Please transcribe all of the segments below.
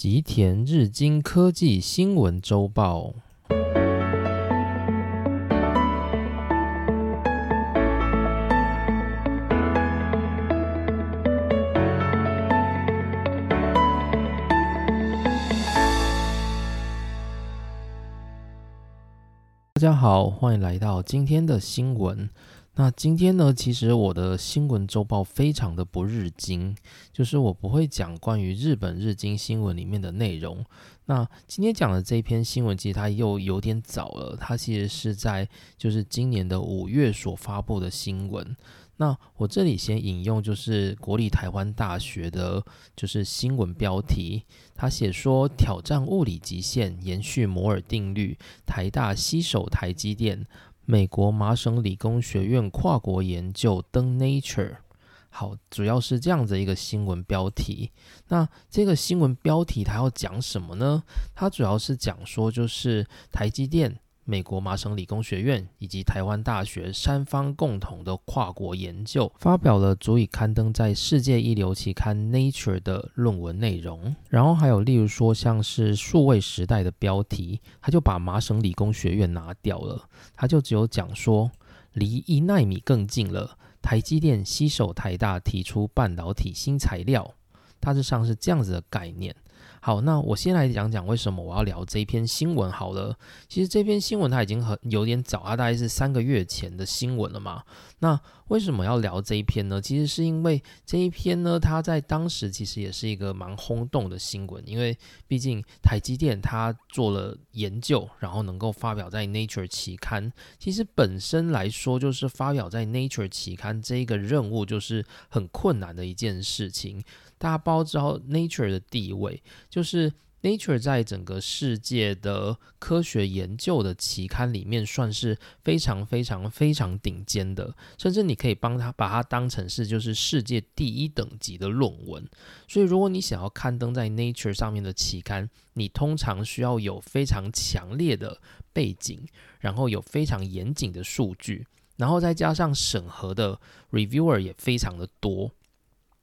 吉田日经科技新闻周报。大家好，欢迎来到今天的新闻。那今天呢，其实我的新闻周报非常的不日经，就是我不会讲关于日本日经新闻里面的内容。那今天讲的这篇新闻，其实它又有点早了，它其实是在就是今年的五月所发布的新闻。那我这里先引用就是国立台湾大学的，就是新闻标题，他写说挑战物理极限，延续摩尔定律，台大携手台积电。美国麻省理工学院跨国研究登 Nature，好，主要是这样子一个新闻标题。那这个新闻标题它要讲什么呢？它主要是讲说，就是台积电。美国麻省理工学院以及台湾大学三方共同的跨国研究，发表了足以刊登在世界一流期刊《Nature》的论文内容。然后还有例如说，像是数位时代的标题，他就把麻省理工学院拿掉了，他就只有讲说离一纳米更近了。台积电携手台大提出半导体新材料，大致上是这样子的概念。好，那我先来讲讲为什么我要聊这篇新闻好了。其实这篇新闻它已经很有点早，它大概是三个月前的新闻了嘛。那为什么要聊这一篇呢？其实是因为这一篇呢，它在当时其实也是一个蛮轰动的新闻，因为毕竟台积电它做了研究，然后能够发表在 Nature 期刊。其实本身来说，就是发表在 Nature 期刊这一个任务，就是很困难的一件事情。大家包知道 Nature 的地位，就是 Nature 在整个世界的科学研究的期刊里面，算是非常非常非常顶尖的，甚至你可以帮他把它当成是就是世界第一等级的论文。所以，如果你想要刊登在 Nature 上面的期刊，你通常需要有非常强烈的背景，然后有非常严谨的数据，然后再加上审核的 reviewer 也非常的多。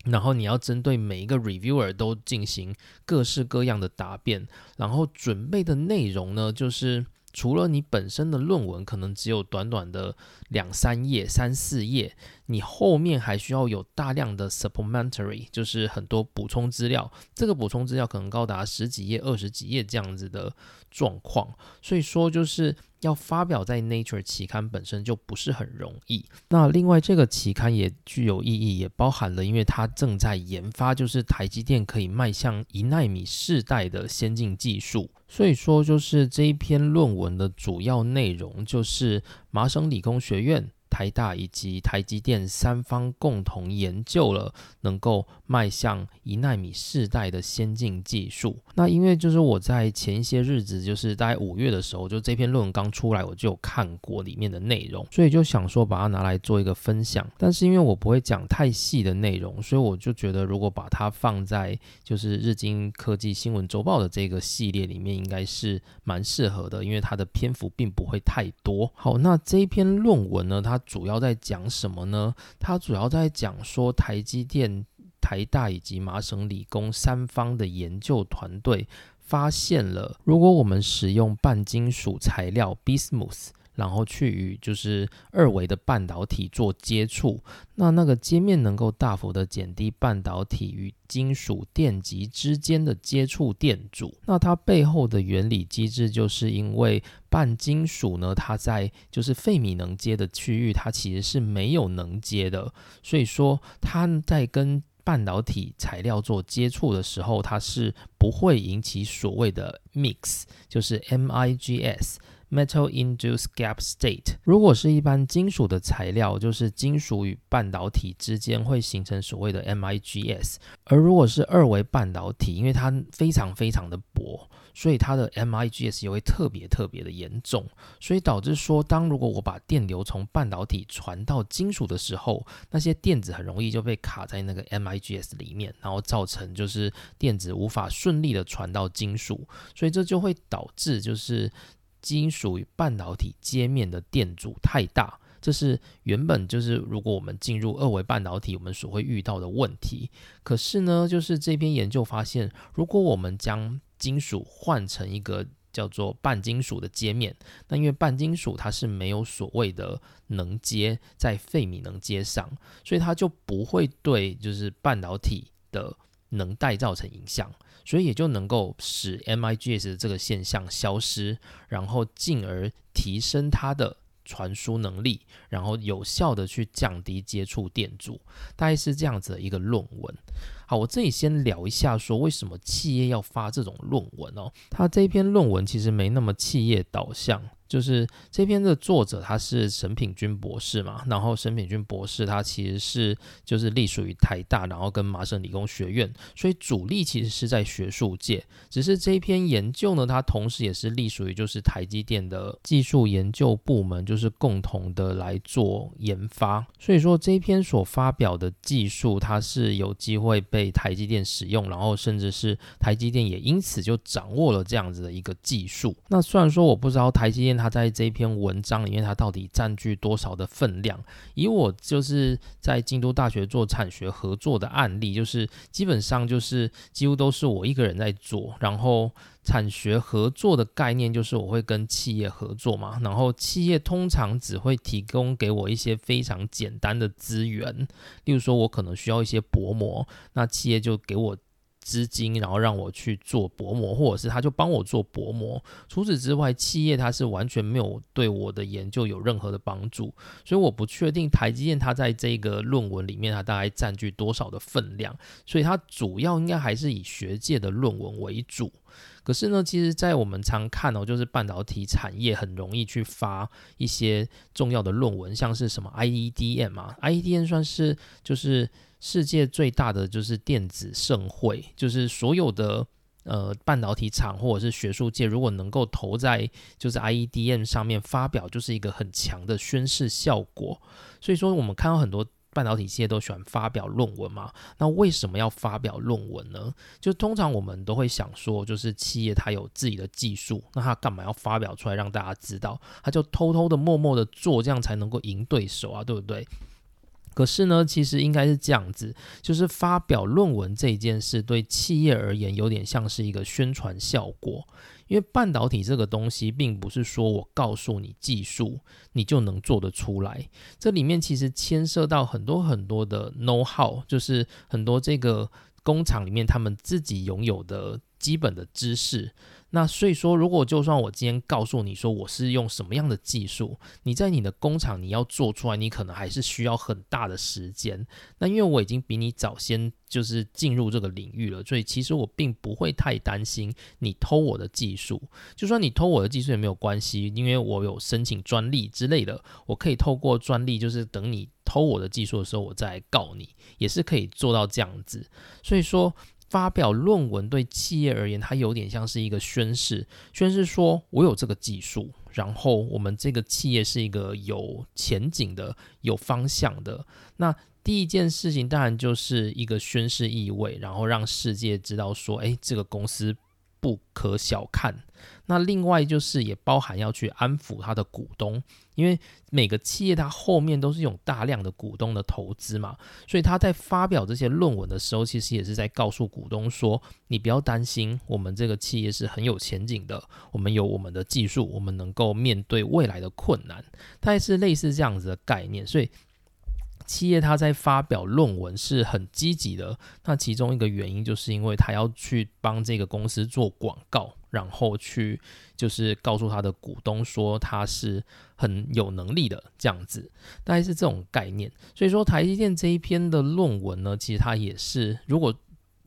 然后你要针对每一个 reviewer 都进行各式各样的答辩，然后准备的内容呢，就是除了你本身的论文可能只有短短的两三页、三四页，你后面还需要有大量的 supplementary，就是很多补充资料。这个补充资料可能高达十几页、二十几页这样子的状况，所以说就是。要发表在 Nature 期刊本身就不是很容易。那另外这个期刊也具有意义，也包含了，因为它正在研发，就是台积电可以迈向一纳米世代的先进技术。所以说，就是这一篇论文的主要内容，就是麻省理工学院。台大以及台积电三方共同研究了能够迈向一纳米世代的先进技术。那因为就是我在前一些日子，就是大概五月的时候，就这篇论文刚出来，我就有看过里面的内容，所以就想说把它拿来做一个分享。但是因为我不会讲太细的内容，所以我就觉得如果把它放在就是日经科技新闻周报的这个系列里面，应该是蛮适合的，因为它的篇幅并不会太多。好，那这一篇论文呢，它主要在讲什么呢？它主要在讲说，台积电、台大以及麻省理工三方的研究团队发现了，如果我们使用半金属材料 Bismuth。然后去与就是二维的半导体做接触，那那个接面能够大幅的减低半导体与金属电极之间的接触电阻。那它背后的原理机制，就是因为半金属呢，它在就是费米能接的区域，它其实是没有能接的，所以说它在跟半导体材料做接触的时候，它是不会引起所谓的 mix，就是 MIGS。Metal induced gap state，如果是一般金属的材料，就是金属与半导体之间会形成所谓的 MIGS，而如果是二维半导体，因为它非常非常的薄，所以它的 MIGS 也会特别特别的严重，所以导致说，当如果我把电流从半导体传到金属的时候，那些电子很容易就被卡在那个 MIGS 里面，然后造成就是电子无法顺利的传到金属，所以这就会导致就是。金属与半导体接面的电阻太大，这是原本就是如果我们进入二维半导体，我们所会遇到的问题。可是呢，就是这篇研究发现，如果我们将金属换成一个叫做半金属的接面，那因为半金属它是没有所谓的能阶在费米能阶上，所以它就不会对就是半导体的能带造成影响，所以也就能够使 MIGS 这个现象消失，然后进而提升它的。传输能力，然后有效的去降低接触电阻，大概是这样子的一个论文。好，我这里先聊一下，说为什么企业要发这种论文哦？它这篇论文其实没那么企业导向。就是这篇的作者他是沈品君博士嘛，然后沈品君博士他其实是就是隶属于台大，然后跟麻省理工学院，所以主力其实是在学术界。只是这篇研究呢，它同时也是隶属于就是台积电的技术研究部门，就是共同的来做研发。所以说这篇所发表的技术，它是有机会被台积电使用，然后甚至是台积电也因此就掌握了这样子的一个技术。那虽然说我不知道台积电。他在这篇文章里面，他到底占据多少的分量？以我就是在京都大学做产学合作的案例，就是基本上就是几乎都是我一个人在做。然后产学合作的概念就是我会跟企业合作嘛，然后企业通常只会提供给我一些非常简单的资源，例如说我可能需要一些薄膜，那企业就给我。资金，然后让我去做薄膜，或者是他就帮我做薄膜。除此之外，企业它是完全没有对我的研究有任何的帮助，所以我不确定台积电它在这个论文里面它大概占据多少的分量。所以它主要应该还是以学界的论文为主。可是呢，其实，在我们常看哦，就是半导体产业很容易去发一些重要的论文，像是什么 IEDM 啊，IEDM 算是就是。世界最大的就是电子盛会，就是所有的呃半导体厂或者是学术界，如果能够投在就是 IEDM 上面发表，就是一个很强的宣示效果。所以说，我们看到很多半导体企业都喜欢发表论文嘛。那为什么要发表论文呢？就通常我们都会想说，就是企业它有自己的技术，那它干嘛要发表出来让大家知道？它就偷偷的、默默的做，这样才能够赢对手啊，对不对？可是呢，其实应该是这样子，就是发表论文这件事对企业而言有点像是一个宣传效果，因为半导体这个东西并不是说我告诉你技术，你就能做得出来。这里面其实牵涉到很多很多的 know how，就是很多这个工厂里面他们自己拥有的基本的知识。那所以说，如果就算我今天告诉你说我是用什么样的技术，你在你的工厂你要做出来，你可能还是需要很大的时间。那因为我已经比你早先就是进入这个领域了，所以其实我并不会太担心你偷我的技术。就算你偷我的技术也没有关系，因为我有申请专利之类的，我可以透过专利，就是等你偷我的技术的时候，我再告你，也是可以做到这样子。所以说。发表论文对企业而言，它有点像是一个宣誓，宣誓说我有这个技术，然后我们这个企业是一个有前景的、有方向的。那第一件事情当然就是一个宣誓意味，然后让世界知道说，哎，这个公司。不可小看。那另外就是也包含要去安抚他的股东，因为每个企业它后面都是有大量的股东的投资嘛，所以他在发表这些论文的时候，其实也是在告诉股东说：你不要担心，我们这个企业是很有前景的，我们有我们的技术，我们能够面对未来的困难。它也是类似这样子的概念，所以。企业它在发表论文是很积极的，那其中一个原因就是因为他要去帮这个公司做广告，然后去就是告诉他的股东说他是很有能力的这样子，大概是这种概念。所以说台积电这一篇的论文呢，其实它也是如果。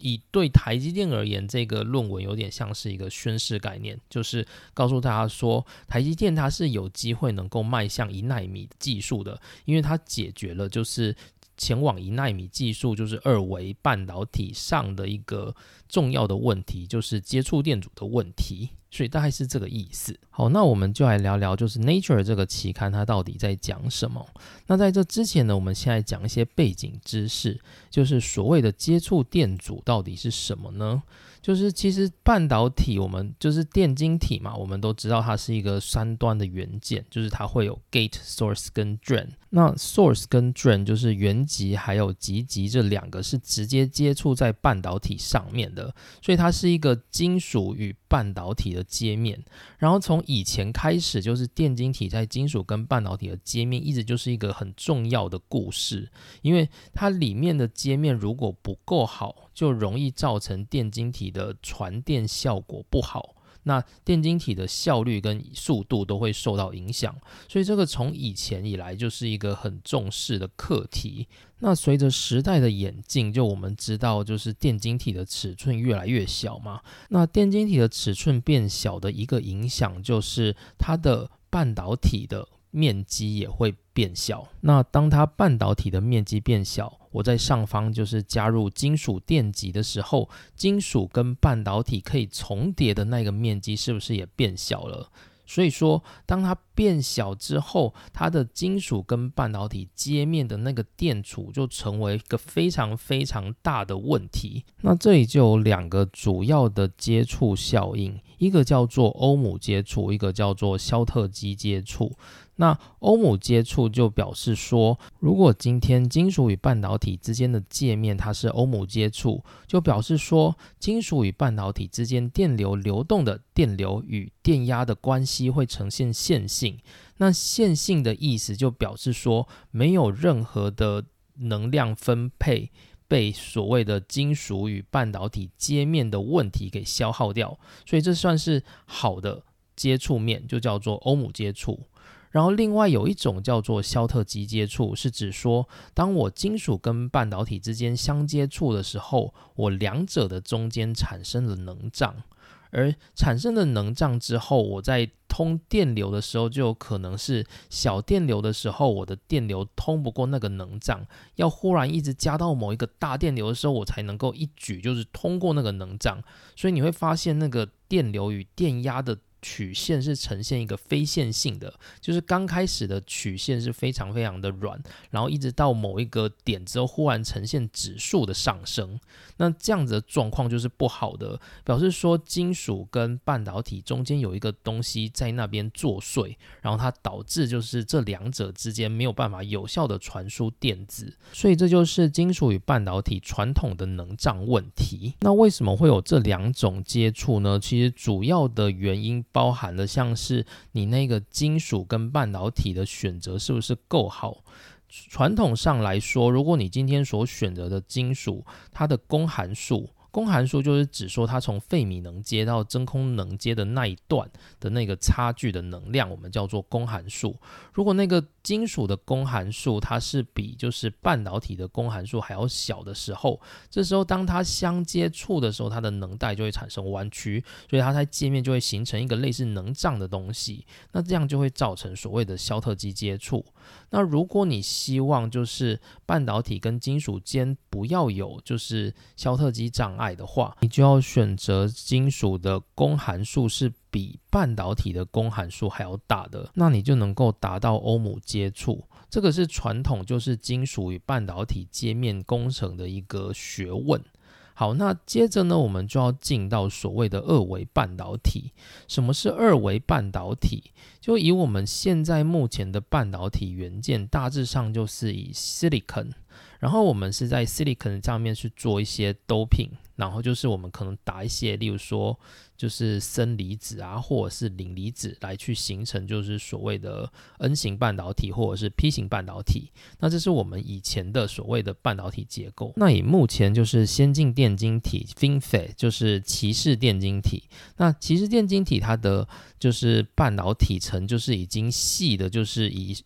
以对台积电而言，这个论文有点像是一个宣誓概念，就是告诉大家说，台积电它是有机会能够迈向一纳米技术的，因为它解决了就是前往一纳米技术，就是二维半导体上的一个重要的问题，就是接触电阻的问题。所以大概是这个意思。好，那我们就来聊聊，就是 Nature 这个期刊它到底在讲什么？那在这之前呢，我们现在讲一些背景知识，就是所谓的接触电阻到底是什么呢？就是其实半导体，我们就是电晶体嘛，我们都知道它是一个三端的元件，就是它会有 gate、source 跟 drain。那 source 跟 drain 就是原极还有极极这两个是直接接触在半导体上面的，所以它是一个金属与半导体的接面。然后从以前开始，就是电晶体在金属跟半导体的接面，一直就是一个很重要的故事，因为它里面的接面如果不够好。就容易造成电晶体的传电效果不好，那电晶体的效率跟速度都会受到影响，所以这个从以前以来就是一个很重视的课题。那随着时代的演进，就我们知道，就是电晶体的尺寸越来越小嘛。那电晶体的尺寸变小的一个影响，就是它的半导体的。面积也会变小。那当它半导体的面积变小，我在上方就是加入金属电极的时候，金属跟半导体可以重叠的那个面积是不是也变小了？所以说，当它变小之后，它的金属跟半导体接面的那个电阻就成为一个非常非常大的问题。那这里就有两个主要的接触效应，一个叫做欧姆接触，一个叫做肖特基接触。那欧姆接触就表示说，如果今天金属与半导体之间的界面它是欧姆接触，就表示说金属与半导体之间电流流动的电流与电压的关系会呈现线性。那线性的意思就表示说，没有任何的能量分配被所谓的金属与半导体接面的问题给消耗掉，所以这算是好的接触面，就叫做欧姆接触。然后，另外有一种叫做肖特基接触，是指说，当我金属跟半导体之间相接触的时候，我两者的中间产生了能胀，而产生的能胀之后，我在通电流的时候，就有可能是小电流的时候，我的电流通不过那个能胀，要忽然一直加到某一个大电流的时候，我才能够一举就是通过那个能胀，所以你会发现那个电流与电压的。曲线是呈现一个非线性的，就是刚开始的曲线是非常非常的软，然后一直到某一个点之后，忽然呈现指数的上升。那这样子的状况就是不好的，表示说金属跟半导体中间有一个东西在那边作祟，然后它导致就是这两者之间没有办法有效的传输电子，所以这就是金属与半导体传统的能障问题。那为什么会有这两种接触呢？其实主要的原因。包含了像是你那个金属跟半导体的选择是不是够好？传统上来说，如果你今天所选择的金属，它的功函数。功函数就是指说它从费米能接到真空能接的那一段的那个差距的能量，我们叫做功函数。如果那个金属的功函数它是比就是半导体的功函数还要小的时候，这时候当它相接触的时候，它的能带就会产生弯曲，所以它在界面就会形成一个类似能胀的东西。那这样就会造成所谓的肖特基接触。那如果你希望就是半导体跟金属间不要有就是肖特基障碍的话，你就要选择金属的功函数是比半导体的功函数还要大的，那你就能够达到欧姆接触。这个是传统就是金属与半导体接面工程的一个学问。好，那接着呢，我们就要进到所谓的二维半导体。什么是二维半导体？就以我们现在目前的半导体元件，大致上就是以 silicon，然后我们是在 silicon 上面去做一些 doping。然后就是我们可能打一些，例如说就是砷离子啊，或者是磷离子来去形成就是所谓的 N 型半导体或者是 P 型半导体。那这是我们以前的所谓的半导体结构。那以目前就是先进电晶体 FinFET，就是骑士电晶体。那骑士电晶体它的就是半导体层就是已经细的，就是以。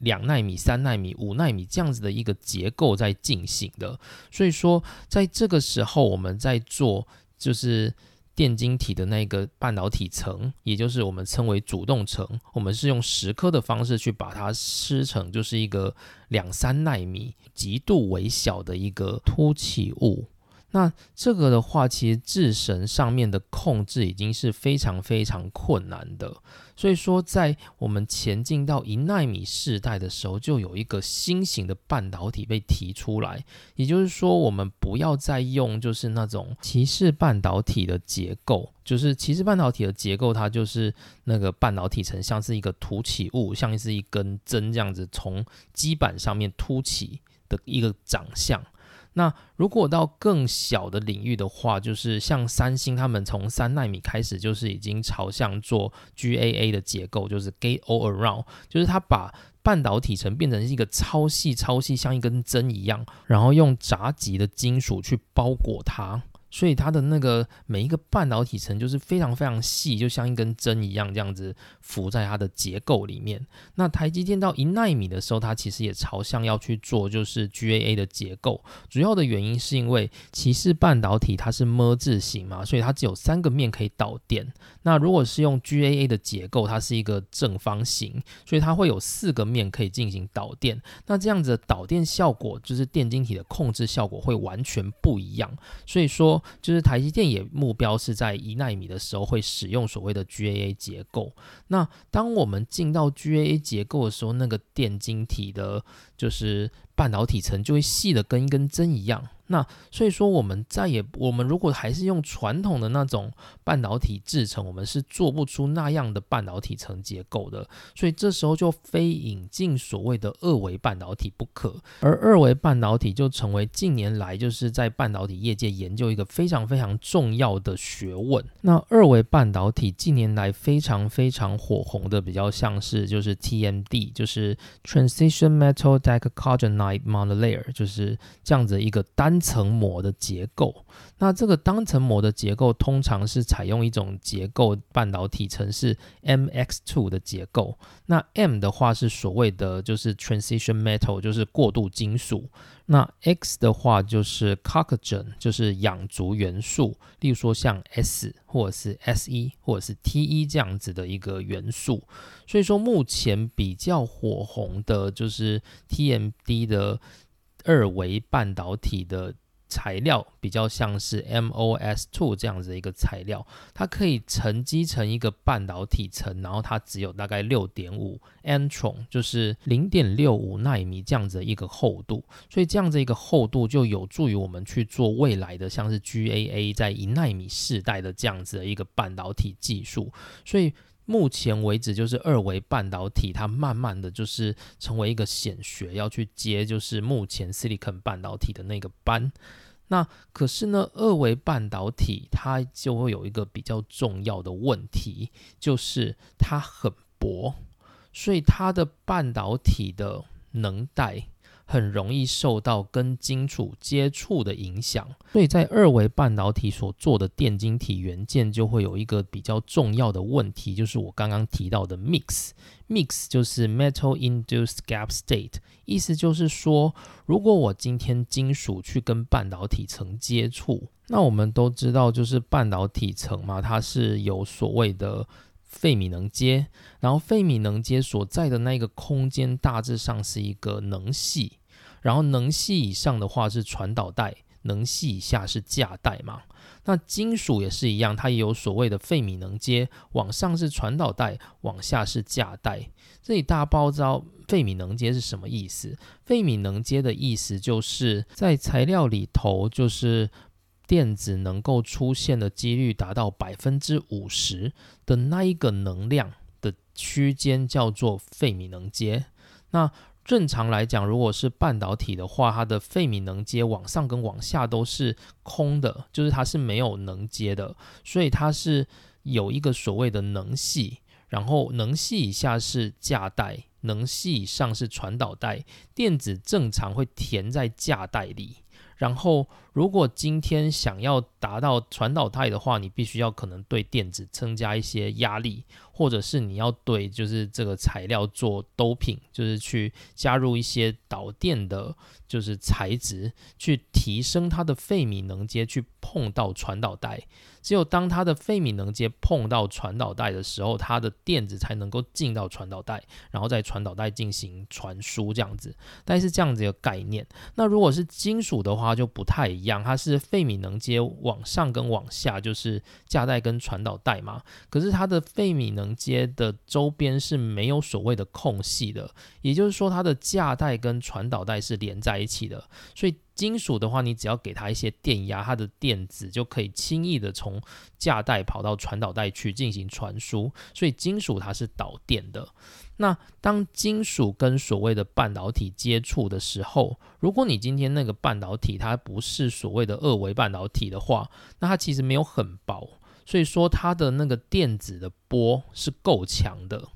两纳米、三纳米、五纳米这样子的一个结构在进行的，所以说在这个时候，我们在做就是电晶体的那个半导体层，也就是我们称为主动层，我们是用蚀刻的方式去把它撕成就是一个两三纳米极度微小的一个凸起物。那这个的话，其实制神上面的控制已经是非常非常困难的。所以说，在我们前进到一纳米世代的时候，就有一个新型的半导体被提出来。也就是说，我们不要再用就是那种骑士半导体的结构，就是骑士半导体的结构，它就是那个半导体层像是一个凸起物，像是一根针这样子从基板上面凸起的一个长相。那如果到更小的领域的话，就是像三星，他们从三纳米开始就是已经朝向做 GAA 的结构，就是 Gate All Around，就是它把半导体层变成一个超细、超细，像一根针一样，然后用杂极的金属去包裹它。所以它的那个每一个半导体层就是非常非常细，就像一根针一样，这样子浮在它的结构里面。那台积电到一纳米的时候，它其实也朝向要去做就是 GAA 的结构。主要的原因是因为骑士半导体它是么字形嘛，所以它只有三个面可以导电。那如果是用 GAA 的结构，它是一个正方形，所以它会有四个面可以进行导电。那这样子的导电效果，就是电晶体的控制效果会完全不一样。所以说。就是台积电也目标是在一纳米的时候会使用所谓的 GAA 结构。那当我们进到 GAA 结构的时候，那个电晶体的，就是半导体层就会细的跟一根针一样。那所以说，我们再也我们如果还是用传统的那种半导体制成，我们是做不出那样的半导体层结构的。所以这时候就非引进所谓的二维半导体不可。而二维半导体就成为近年来就是在半导体业界研究一个非常非常重要的学问。那二维半导体近年来非常非常火红的，比较像是就是 TMD，就是 Transition Metal Dicogenide Monolayer，就是这样子一个单。层膜的结构，那这个单层膜的结构通常是采用一种结构，半导体层是 MX2 的结构。那 M 的话是所谓的就是 transition metal，就是过渡金属。那 X 的话就是 cogen，就是氧族元素，例如说像 S 或者是 Se 或者是 Te 这样子的一个元素。所以说目前比较火红的就是 TMD 的。二维半导体的材料比较像是 MOS2 这样子的一个材料，它可以沉积成一个半导体层，然后它只有大概六点五 angstrom，就是零点六五纳米这样子的一个厚度，所以这样子一个厚度就有助于我们去做未来的像是 GAA 在一纳米世代的这样子的一个半导体技术，所以。目前为止，就是二维半导体，它慢慢的就是成为一个显学，要去接就是目前 silicon 半导体的那个班。那可是呢，二维半导体它就会有一个比较重要的问题，就是它很薄，所以它的半导体的能带。很容易受到跟金属接触的影响，所以在二维半导体所做的电晶体元件就会有一个比较重要的问题，就是我刚刚提到的 mix，mix 就是 metal induced gap state，意思就是说，如果我今天金属去跟半导体层接触，那我们都知道，就是半导体层嘛，它是有所谓的费米能阶，然后费米能阶所在的那个空间大致上是一个能系。然后能系以上的话是传导带，能系以下是价带嘛。那金属也是一样，它也有所谓的费米能阶，往上是传导带，往下是价带。这里大家不知道费米能阶是什么意思？费米能阶的意思就是在材料里头，就是电子能够出现的几率达到百分之五十的那一个能量的区间叫做费米能阶。那正常来讲，如果是半导体的话，它的费米能阶往上跟往下都是空的，就是它是没有能阶的，所以它是有一个所谓的能系，然后能系以下是价带，能系以上是传导带，电子正常会填在价带里。然后，如果今天想要达到传导带的话，你必须要可能对电子增加一些压力。或者是你要对就是这个材料做 doping，就是去加入一些导电的，就是材质，去提升它的费米能阶，去碰到传导带。只有当它的费米能阶碰到传导带的时候，它的电子才能够进到传导带，然后在传导带进行传输，这样子。但是这样子一个概念。那如果是金属的话，就不太一样，它是费米能阶往上跟往下，就是价带跟传导带嘛。可是它的费米能阶的周边是没有所谓的空隙的，也就是说它的价带跟传导带是连在一起的，所以。金属的话，你只要给它一些电压，它的电子就可以轻易的从价带跑到传导带去进行传输。所以金属它是导电的。那当金属跟所谓的半导体接触的时候，如果你今天那个半导体它不是所谓的二维半导体的话，那它其实没有很薄，所以说它的那个电子的波是够强的，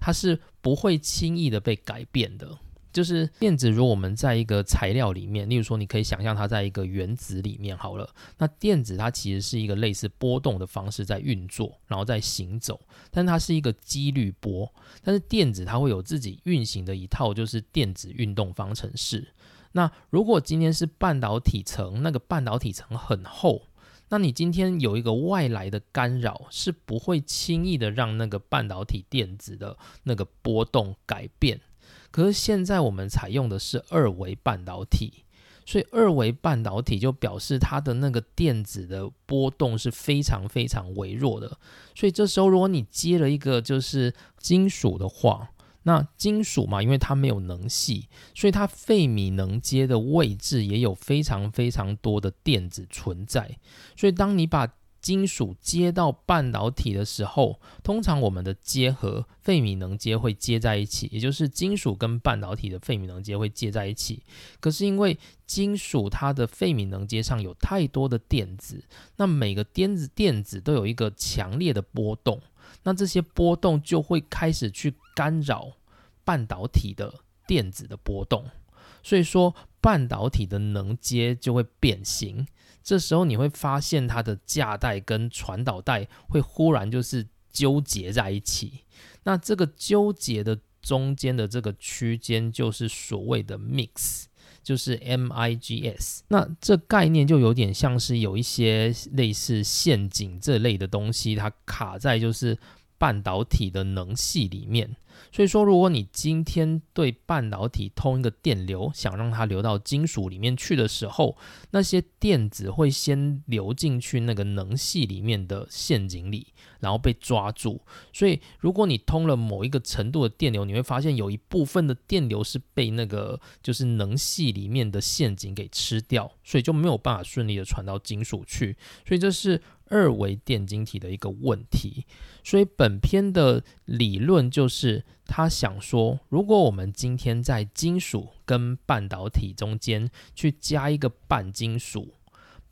它是不会轻易的被改变的。就是电子，如果我们在一个材料里面，例如说，你可以想象它在一个原子里面好了。那电子它其实是一个类似波动的方式在运作，然后在行走，但它是一个几率波。但是电子它会有自己运行的一套，就是电子运动方程式。那如果今天是半导体层，那个半导体层很厚，那你今天有一个外来的干扰，是不会轻易的让那个半导体电子的那个波动改变。可是现在我们采用的是二维半导体，所以二维半导体就表示它的那个电子的波动是非常非常微弱的。所以这时候如果你接了一个就是金属的话，那金属嘛，因为它没有能系，所以它费米能阶的位置也有非常非常多的电子存在。所以当你把金属接到半导体的时候，通常我们的接合费米能接会接在一起，也就是金属跟半导体的费米能接会接在一起。可是因为金属它的费米能接上有太多的电子，那每个电子电子都有一个强烈的波动，那这些波动就会开始去干扰半导体的电子的波动，所以说半导体的能接就会变形。这时候你会发现它的价带跟传导带会忽然就是纠结在一起，那这个纠结的中间的这个区间就是所谓的 mix，就是 M I G S。那这概念就有点像是有一些类似陷阱这类的东西，它卡在就是半导体的能系里面。所以说，如果你今天对半导体通一个电流，想让它流到金属里面去的时候，那些电子会先流进去那个能系里面的陷阱里，然后被抓住。所以，如果你通了某一个程度的电流，你会发现有一部分的电流是被那个就是能系里面的陷阱给吃掉，所以就没有办法顺利的传到金属去。所以这是。二维电晶体的一个问题，所以本篇的理论就是他想说，如果我们今天在金属跟半导体中间去加一个半金属，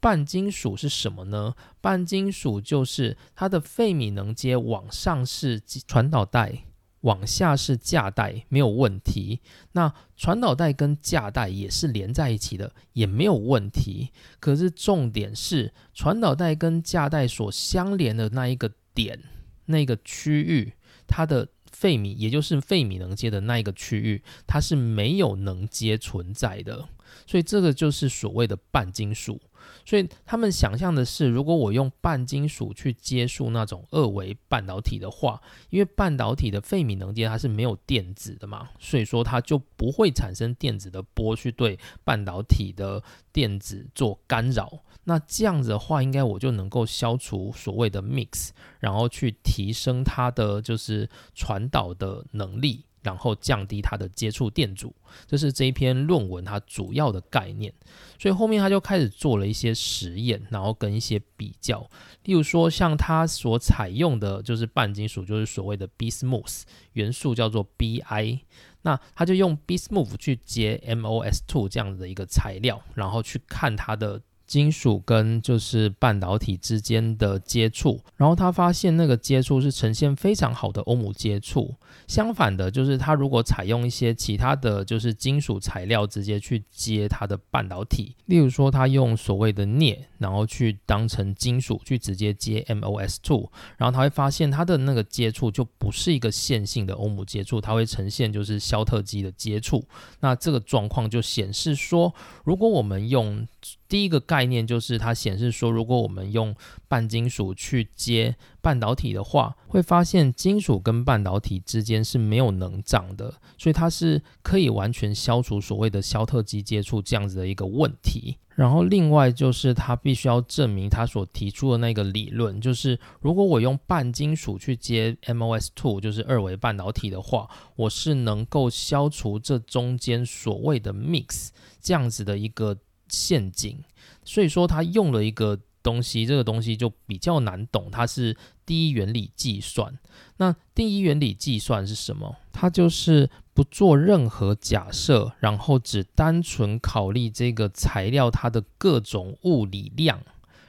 半金属是什么呢？半金属就是它的费米能阶往上是传导带。往下是价带没有问题，那传导带跟价带也是连在一起的，也没有问题。可是重点是传导带跟价带所相连的那一个点，那个区域，它的费米，也就是费米能阶的那一个区域，它是没有能阶存在的。所以这个就是所谓的半金属。所以他们想象的是，如果我用半金属去接触那种二维半导体的话，因为半导体的费米能阶它是没有电子的嘛，所以说它就不会产生电子的波去对半导体的电子做干扰。那这样子的话，应该我就能够消除所谓的 mix，然后去提升它的就是传导的能力。然后降低它的接触电阻，这是这一篇论文它主要的概念。所以后面他就开始做了一些实验，然后跟一些比较。例如说，像他所采用的就是半金属，就是所谓的 bismuth 元素叫做 Bi，那他就用 bismuth 去接 MOS2 这样子的一个材料，然后去看它的。金属跟就是半导体之间的接触，然后他发现那个接触是呈现非常好的欧姆接触。相反的，就是他如果采用一些其他的就是金属材料直接去接它的半导体，例如说他用所谓的镍，然后去当成金属去直接接 MOS two，然后他会发现它的那个接触就不是一个线性的欧姆接触，它会呈现就是肖特基的接触。那这个状况就显示说，如果我们用第一个概念就是它显示说，如果我们用半金属去接半导体的话，会发现金属跟半导体之间是没有能障的，所以它是可以完全消除所谓的肖特基接触这样子的一个问题。然后另外就是它必须要证明它所提出的那个理论，就是如果我用半金属去接 MOS two，就是二维半导体的话，我是能够消除这中间所谓的 mix 这样子的一个。陷阱，所以说他用了一个东西，这个东西就比较难懂。它是第一原理计算。那第一原理计算是什么？它就是不做任何假设，然后只单纯考虑这个材料它的各种物理量，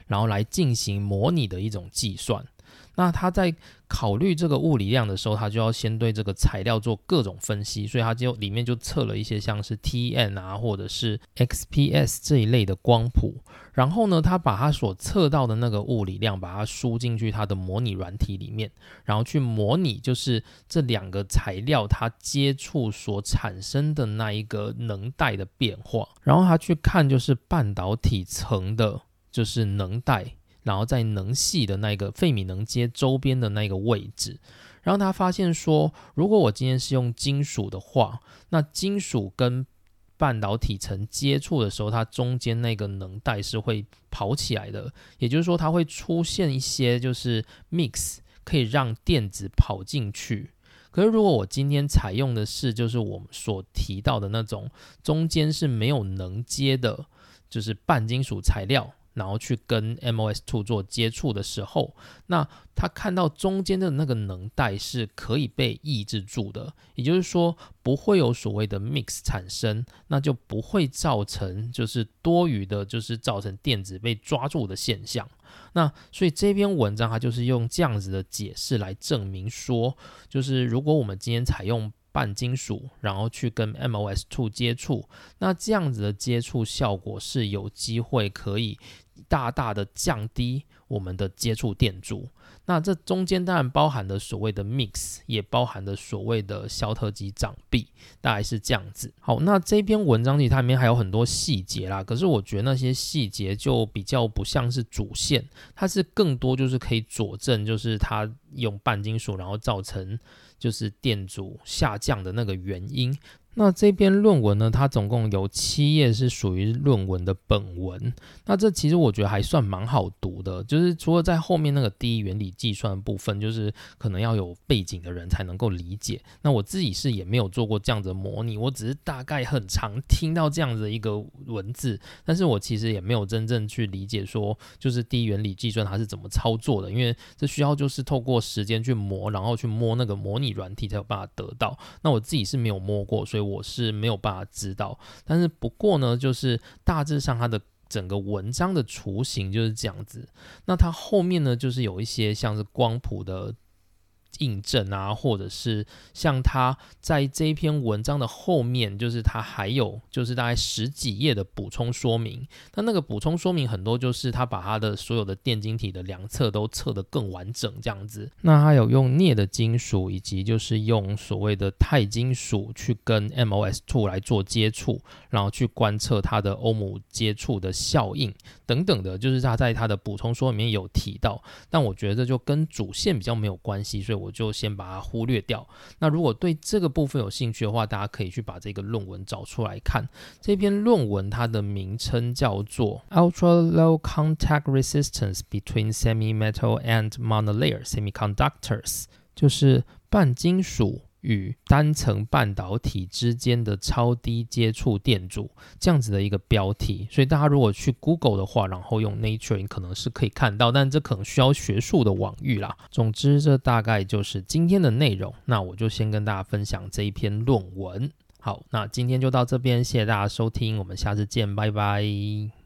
然后来进行模拟的一种计算。那他在考虑这个物理量的时候，他就要先对这个材料做各种分析，所以他就里面就测了一些像是 T-N 啊，或者是 XPS 这一类的光谱。然后呢，他把他所测到的那个物理量，把它输进去他的模拟软体里面，然后去模拟就是这两个材料它接触所产生的那一个能带的变化。然后他去看就是半导体层的，就是能带。然后在能系的那个费米能阶周边的那个位置，然后他发现说，如果我今天是用金属的话，那金属跟半导体层接触的时候，它中间那个能带是会跑起来的，也就是说它会出现一些就是 mix，可以让电子跑进去。可是如果我今天采用的是就是我们所提到的那种中间是没有能接的，就是半金属材料。然后去跟 MOS2 做接触的时候，那他看到中间的那个能带是可以被抑制住的，也就是说不会有所谓的 mix 产生，那就不会造成就是多余的，就是造成电子被抓住的现象。那所以这篇文章它就是用这样子的解释来证明说，就是如果我们今天采用。半金属，然后去跟 MOS2 接触，那这样子的接触效果是有机会可以大大的降低我们的接触电阻。那这中间当然包含了所谓的 mix，也包含了所谓的肖特基长臂，大概是这样子。好，那这篇文章里它里面还有很多细节啦，可是我觉得那些细节就比较不像是主线，它是更多就是可以佐证，就是它用半金属然后造成。就是电阻下降的那个原因。那这篇论文呢？它总共有七页是属于论文的本文。那这其实我觉得还算蛮好读的，就是除了在后面那个第一原理计算部分，就是可能要有背景的人才能够理解。那我自己是也没有做过这样子的模拟，我只是大概很常听到这样子的一个文字，但是我其实也没有真正去理解说，就是第一原理计算它是怎么操作的，因为这需要就是透过时间去磨，然后去摸那个模拟软体才有办法得到。那我自己是没有摸过，所以。我是没有办法知道，但是不过呢，就是大致上它的整个文章的雏形就是这样子。那它后面呢，就是有一些像是光谱的。印证啊，或者是像他在这一篇文章的后面，就是他还有就是大概十几页的补充说明。那那个补充说明很多，就是他把他的所有的电晶体的量测都测得更完整这样子。那他有用镍的金属，以及就是用所谓的钛金属去跟 MOS2 来做接触，然后去观测它的欧姆接触的效应等等的，就是他在他的补充说里面有提到。但我觉得就跟主线比较没有关系，所以。我就先把它忽略掉。那如果对这个部分有兴趣的话，大家可以去把这个论文找出来看。这篇论文它的名称叫做《Ultra Low Contact Resistance Between Semi-Metal and Monolayer Semiconductors》，就是半金属。与单层半导体之间的超低接触电阻，这样子的一个标题，所以大家如果去 Google 的话，然后用 Nature，你可能是可以看到，但这可能需要学术的网域啦。总之，这大概就是今天的内容。那我就先跟大家分享这一篇论文。好，那今天就到这边，谢谢大家收听，我们下次见，拜拜。